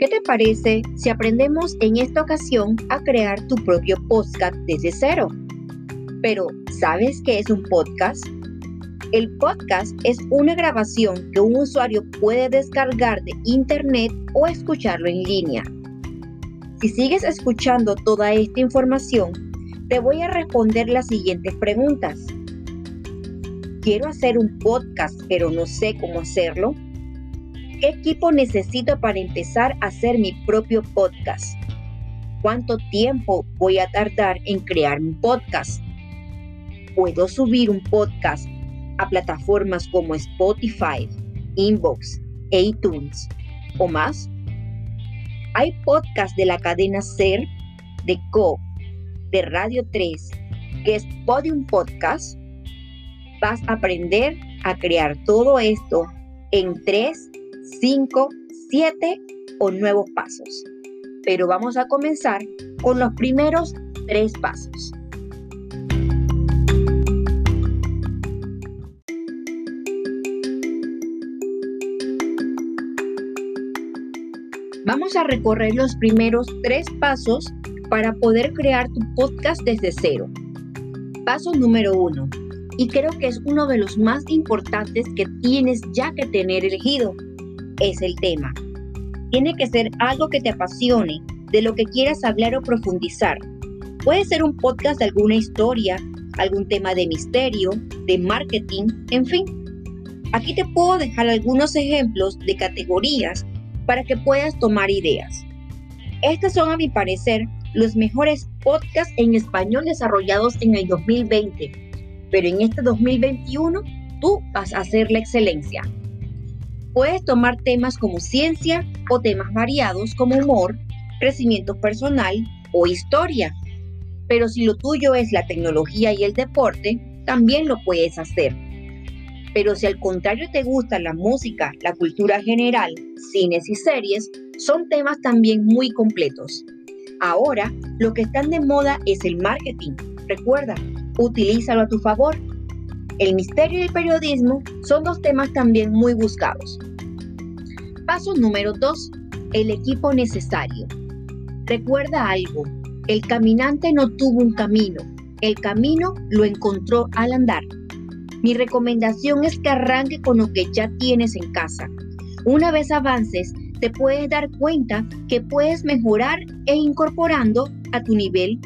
¿Qué te parece si aprendemos en esta ocasión a crear tu propio podcast desde cero? Pero, ¿sabes qué es un podcast? El podcast es una grabación que un usuario puede descargar de internet o escucharlo en línea. Si sigues escuchando toda esta información, te voy a responder las siguientes preguntas. Quiero hacer un podcast, pero no sé cómo hacerlo. ¿Qué equipo necesito para empezar a hacer mi propio podcast? ¿Cuánto tiempo voy a tardar en crear un podcast? ¿Puedo subir un podcast a plataformas como Spotify, Inbox, iTunes o más? Hay podcasts de la cadena SER, de Co, de Radio 3, que es Podium Podcast. Vas a aprender a crear todo esto en tres 5, 7 o nuevos pasos. Pero vamos a comenzar con los primeros tres pasos. Vamos a recorrer los primeros tres pasos para poder crear tu podcast desde cero. Paso número uno, y creo que es uno de los más importantes que tienes ya que tener elegido, es el tema. Tiene que ser algo que te apasione, de lo que quieras hablar o profundizar. Puede ser un podcast de alguna historia, algún tema de misterio, de marketing, en fin. Aquí te puedo dejar algunos ejemplos de categorías para que puedas tomar ideas. Estos son, a mi parecer, los mejores podcasts en español desarrollados en el 2020, pero en este 2021 tú vas a hacer la excelencia. Puedes tomar temas como ciencia o temas variados como humor, crecimiento personal o historia. Pero si lo tuyo es la tecnología y el deporte, también lo puedes hacer. Pero si al contrario te gusta la música, la cultura general, cines y series, son temas también muy completos. Ahora, lo que están de moda es el marketing. Recuerda, utilízalo a tu favor. El misterio y el periodismo son dos temas también muy buscados. Paso número 2. El equipo necesario. Recuerda algo, el caminante no tuvo un camino, el camino lo encontró al andar. Mi recomendación es que arranque con lo que ya tienes en casa. Una vez avances, te puedes dar cuenta que puedes mejorar e incorporando a tu nivel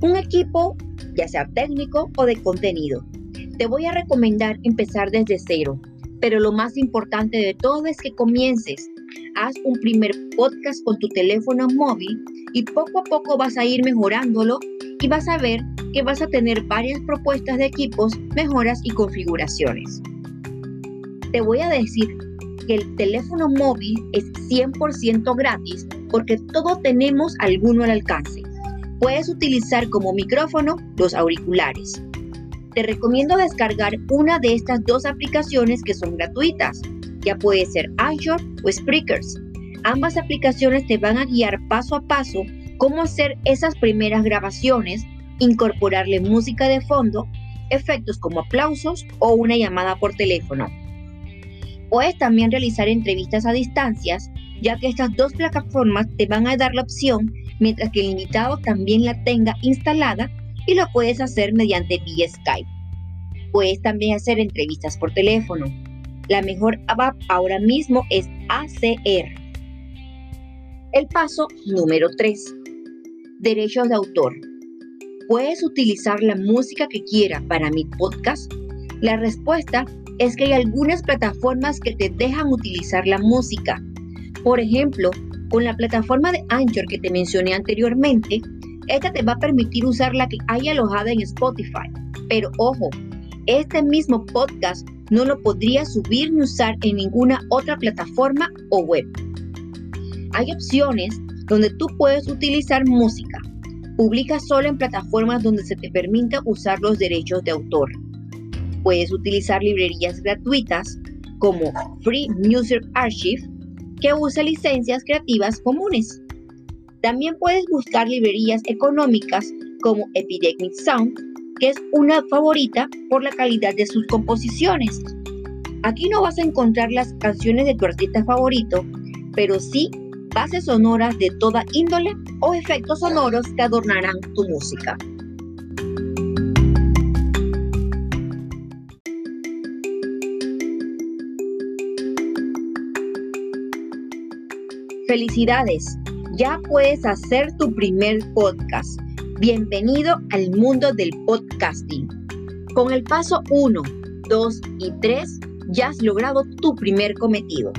un equipo, ya sea técnico o de contenido. Te voy a recomendar empezar desde cero pero lo más importante de todo es que comiences. Haz un primer podcast con tu teléfono móvil y poco a poco vas a ir mejorándolo y vas a ver que vas a tener varias propuestas de equipos, mejoras y configuraciones. Te voy a decir que el teléfono móvil es 100% gratis porque todos tenemos alguno al alcance. Puedes utilizar como micrófono los auriculares te recomiendo descargar una de estas dos aplicaciones que son gratuitas. Ya puede ser Anchor o Spreakers. Ambas aplicaciones te van a guiar paso a paso cómo hacer esas primeras grabaciones, incorporarle música de fondo, efectos como aplausos o una llamada por teléfono. Puedes también realizar entrevistas a distancias, ya que estas dos plataformas te van a dar la opción mientras que el invitado también la tenga instalada y lo puedes hacer mediante vía Skype. Puedes también hacer entrevistas por teléfono. La mejor app ahora mismo es ACR. El paso número 3. Derechos de autor. ¿Puedes utilizar la música que quiera para mi podcast? La respuesta es que hay algunas plataformas que te dejan utilizar la música. Por ejemplo, con la plataforma de Anchor que te mencioné anteriormente, esta te va a permitir usar la que hay alojada en Spotify. Pero ojo, este mismo podcast no lo podrías subir ni usar en ninguna otra plataforma o web. Hay opciones donde tú puedes utilizar música. Publica solo en plataformas donde se te permita usar los derechos de autor. Puedes utilizar librerías gratuitas como Free Music Archive que usa licencias creativas comunes. También puedes buscar librerías económicas como Epidemic Sound, que es una favorita por la calidad de sus composiciones. Aquí no vas a encontrar las canciones de tu artista favorito, pero sí bases sonoras de toda índole o efectos sonoros que adornarán tu música. Felicidades, ya puedes hacer tu primer podcast. Bienvenido al mundo del podcasting. Con el paso 1, 2 y 3 ya has logrado tu primer cometido.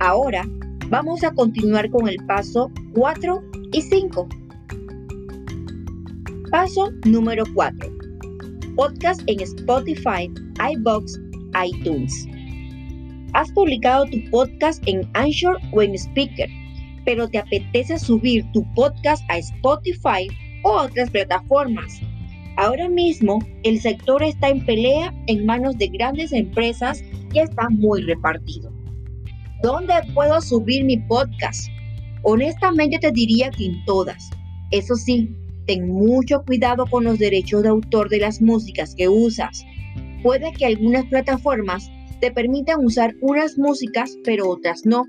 Ahora vamos a continuar con el paso 4 y 5. Paso número 4. Podcast en Spotify, iBox, iTunes. Has publicado tu podcast en Anchor o en Speaker, pero te apetece subir tu podcast a Spotify o otras plataformas. Ahora mismo el sector está en pelea en manos de grandes empresas y está muy repartido. ¿Dónde puedo subir mi podcast? Honestamente te diría que en todas. Eso sí, ten mucho cuidado con los derechos de autor de las músicas que usas. Puede que algunas plataformas te permitan usar unas músicas pero otras no.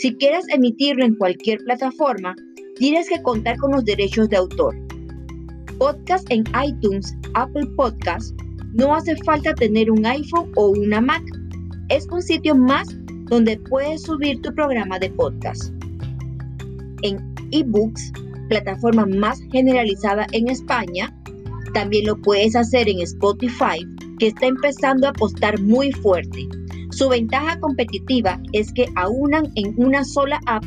Si quieres emitirlo en cualquier plataforma, tienes que contar con los derechos de autor. Podcast en iTunes, Apple Podcast, no hace falta tener un iPhone o una Mac. Es un sitio más donde puedes subir tu programa de podcast. En eBooks, plataforma más generalizada en España, también lo puedes hacer en Spotify que está empezando a apostar muy fuerte. Su ventaja competitiva es que aunan en una sola app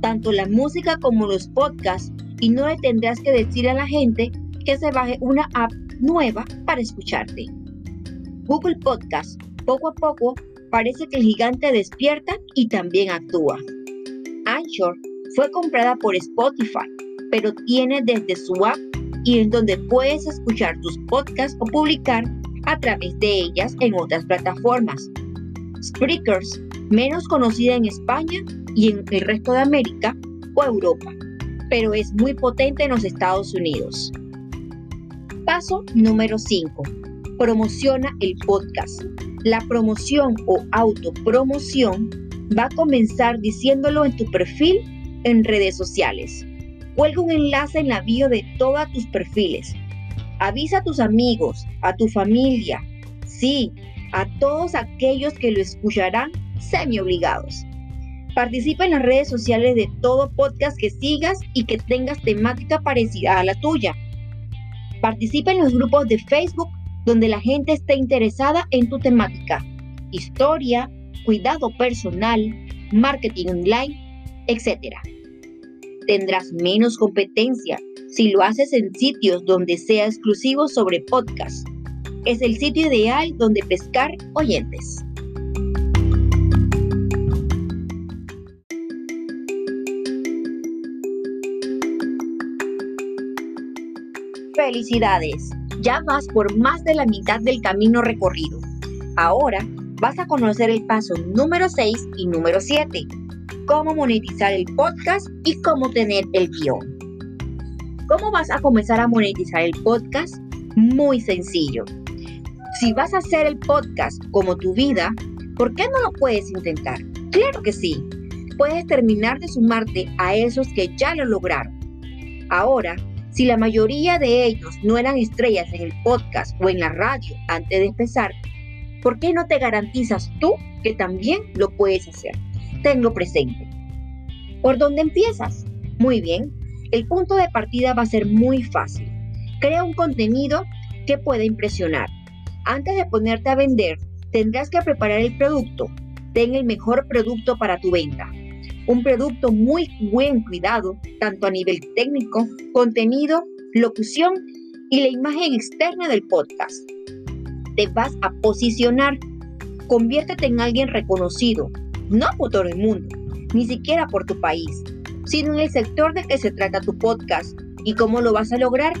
tanto la música como los podcasts y no le tendrás que decir a la gente que se baje una app nueva para escucharte. Google Podcast poco a poco parece que el gigante despierta y también actúa. Anchor fue comprada por Spotify, pero tiene desde su app y en donde puedes escuchar tus podcasts o publicar a través de ellas en otras plataformas. Spreakers, menos conocida en España y en el resto de América o Europa, pero es muy potente en los Estados Unidos. Paso número 5. Promociona el podcast. La promoción o autopromoción va a comenzar diciéndolo en tu perfil en redes sociales. Cuelga un enlace en la bio de todos tus perfiles Avisa a tus amigos, a tu familia, sí, a todos aquellos que lo escucharán semi obligados. Participa en las redes sociales de todo podcast que sigas y que tengas temática parecida a la tuya. Participa en los grupos de Facebook donde la gente esté interesada en tu temática. Historia, cuidado personal, marketing online, etc. Tendrás menos competencia si lo haces en sitios donde sea exclusivo sobre podcast. Es el sitio ideal donde pescar oyentes. Felicidades, ya vas por más de la mitad del camino recorrido. Ahora vas a conocer el paso número 6 y número 7, cómo monetizar el podcast y cómo tener el guion. ¿Cómo vas a comenzar a monetizar el podcast? Muy sencillo. Si vas a hacer el podcast como tu vida, ¿por qué no lo puedes intentar? Claro que sí. Puedes terminar de sumarte a esos que ya lo lograron. Ahora, si la mayoría de ellos no eran estrellas en el podcast o en la radio antes de empezar, ¿por qué no te garantizas tú que también lo puedes hacer? Tenlo presente. ¿Por dónde empiezas? Muy bien, el punto de partida va a ser muy fácil. Crea un contenido que pueda impresionar. Antes de ponerte a vender, tendrás que preparar el producto. Ten el mejor producto para tu venta. Un producto muy buen cuidado, tanto a nivel técnico, contenido, locución y la imagen externa del podcast. Te vas a posicionar. Conviértete en alguien reconocido, no por todo el mundo, ni siquiera por tu país, sino en el sector de que se trata tu podcast. ¿Y cómo lo vas a lograr?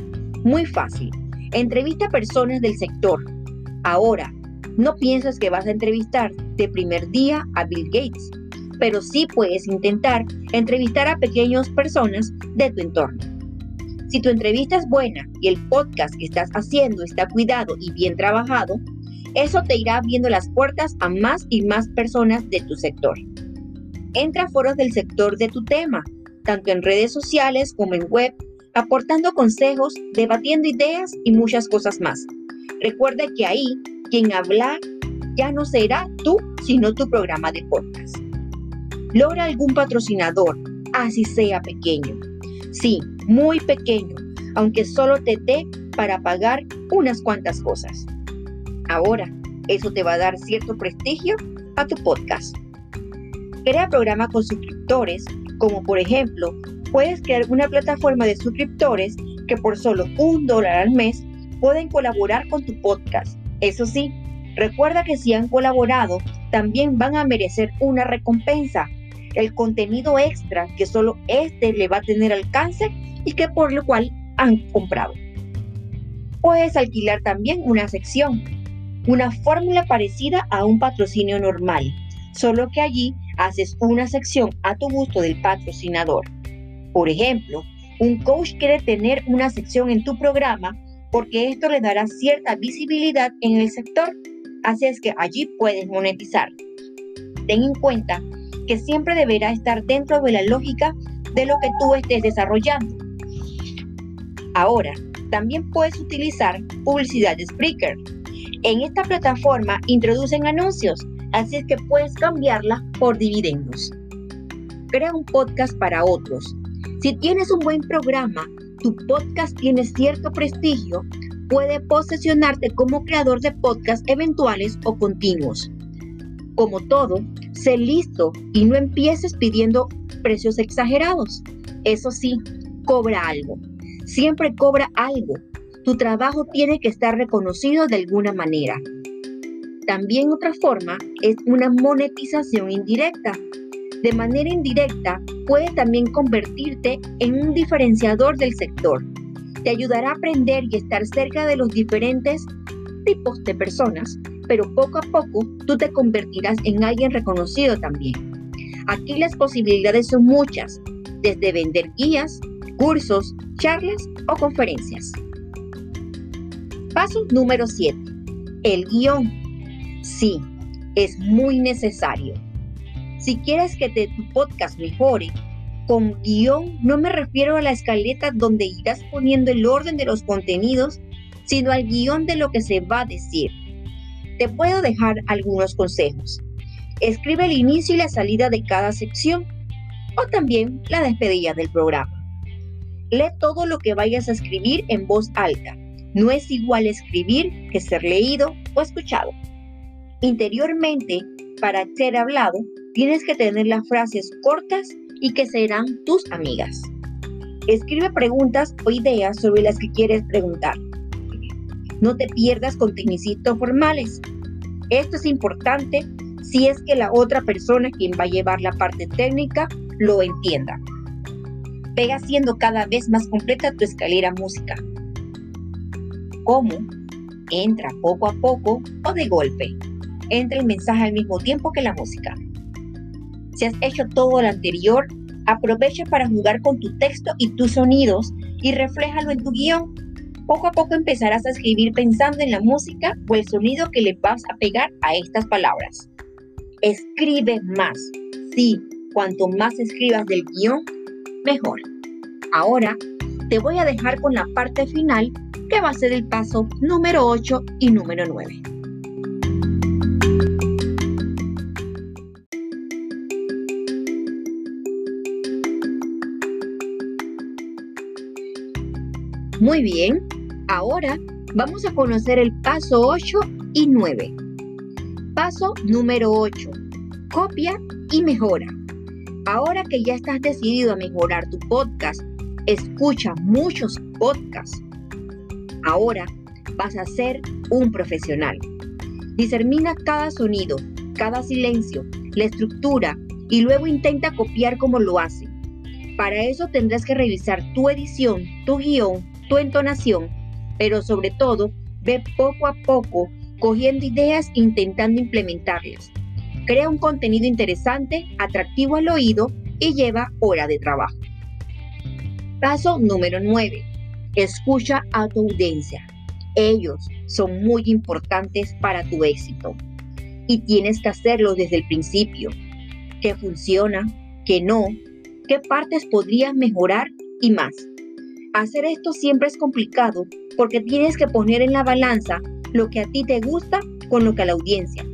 Muy fácil. Entrevista a personas del sector. Ahora, no piensas que vas a entrevistar de primer día a Bill Gates, pero sí puedes intentar entrevistar a pequeñas personas de tu entorno. Si tu entrevista es buena y el podcast que estás haciendo está cuidado y bien trabajado, eso te irá abriendo las puertas a más y más personas de tu sector. Entra a foros del sector de tu tema, tanto en redes sociales como en web, aportando consejos, debatiendo ideas y muchas cosas más. Recuerda que ahí quien habla ya no será tú, sino tu programa de podcast. Logra algún patrocinador, así sea pequeño. Sí, muy pequeño, aunque solo te dé para pagar unas cuantas cosas. Ahora, eso te va a dar cierto prestigio a tu podcast. Crea programa con suscriptores, como por ejemplo, puedes crear una plataforma de suscriptores que por solo un dólar al mes pueden colaborar con tu podcast. Eso sí, recuerda que si han colaborado, también van a merecer una recompensa, el contenido extra que solo este le va a tener alcance y que por lo cual han comprado. Puedes alquilar también una sección, una fórmula parecida a un patrocinio normal, solo que allí haces una sección a tu gusto del patrocinador. Por ejemplo, un coach quiere tener una sección en tu programa porque esto le dará cierta visibilidad en el sector, así es que allí puedes monetizar. Ten en cuenta que siempre deberá estar dentro de la lógica de lo que tú estés desarrollando. Ahora, también puedes utilizar publicidad de Spreaker. En esta plataforma introducen anuncios así es que puedes cambiarla por dividendos. Crea un podcast para otros. Si tienes un buen programa, tu podcast tiene cierto prestigio, puede posesionarte como creador de podcasts eventuales o continuos. Como todo, sé listo y no empieces pidiendo precios exagerados. Eso sí, cobra algo. Siempre cobra algo. Tu trabajo tiene que estar reconocido de alguna manera. También otra forma es una monetización indirecta. De manera indirecta, puede también convertirte en un diferenciador del sector. Te ayudará a aprender y estar cerca de los diferentes tipos de personas, pero poco a poco tú te convertirás en alguien reconocido también. Aquí las posibilidades son muchas, desde vender guías, cursos, charlas o conferencias. Paso número 7. El guion. Sí, es muy necesario. Si quieres que tu podcast mejore, con guion no me refiero a la escaleta donde irás poniendo el orden de los contenidos, sino al guion de lo que se va a decir. Te puedo dejar algunos consejos. Escribe el inicio y la salida de cada sección o también la despedida del programa. Lee todo lo que vayas a escribir en voz alta. No es igual escribir que ser leído o escuchado. Interiormente, para ser hablado, tienes que tener las frases cortas y que serán tus amigas. Escribe preguntas o ideas sobre las que quieres preguntar. No te pierdas con tecnicismos formales. Esto es importante si es que la otra persona quien va a llevar la parte técnica lo entienda. Pega siendo cada vez más completa tu escalera música. ¿Cómo? Entra poco a poco o de golpe entra el mensaje al mismo tiempo que la música. Si has hecho todo lo anterior, aprovecha para jugar con tu texto y tus sonidos y refléjalo en tu guion. Poco a poco empezarás a escribir pensando en la música o el sonido que le vas a pegar a estas palabras. Escribe más. Sí, cuanto más escribas del guion, mejor. Ahora te voy a dejar con la parte final que va a ser el paso número 8 y número 9. Muy bien, ahora vamos a conocer el paso 8 y 9. Paso número 8. Copia y mejora. Ahora que ya estás decidido a mejorar tu podcast, escucha muchos podcasts. Ahora vas a ser un profesional. Discermina cada sonido, cada silencio, la estructura y luego intenta copiar como lo hace. Para eso tendrás que revisar tu edición, tu guion tu entonación, pero sobre todo ve poco a poco cogiendo ideas e intentando implementarlas. Crea un contenido interesante, atractivo al oído y lleva hora de trabajo. Paso número 9. Escucha a tu audiencia. Ellos son muy importantes para tu éxito y tienes que hacerlo desde el principio. qué funciona, qué no, qué partes podrías mejorar y más. Hacer esto siempre es complicado porque tienes que poner en la balanza lo que a ti te gusta con lo que a la audiencia.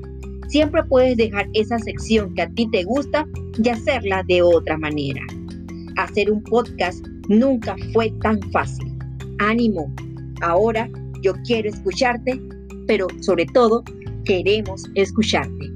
Siempre puedes dejar esa sección que a ti te gusta y hacerla de otra manera. Hacer un podcast nunca fue tan fácil. Ánimo. Ahora yo quiero escucharte, pero sobre todo queremos escucharte.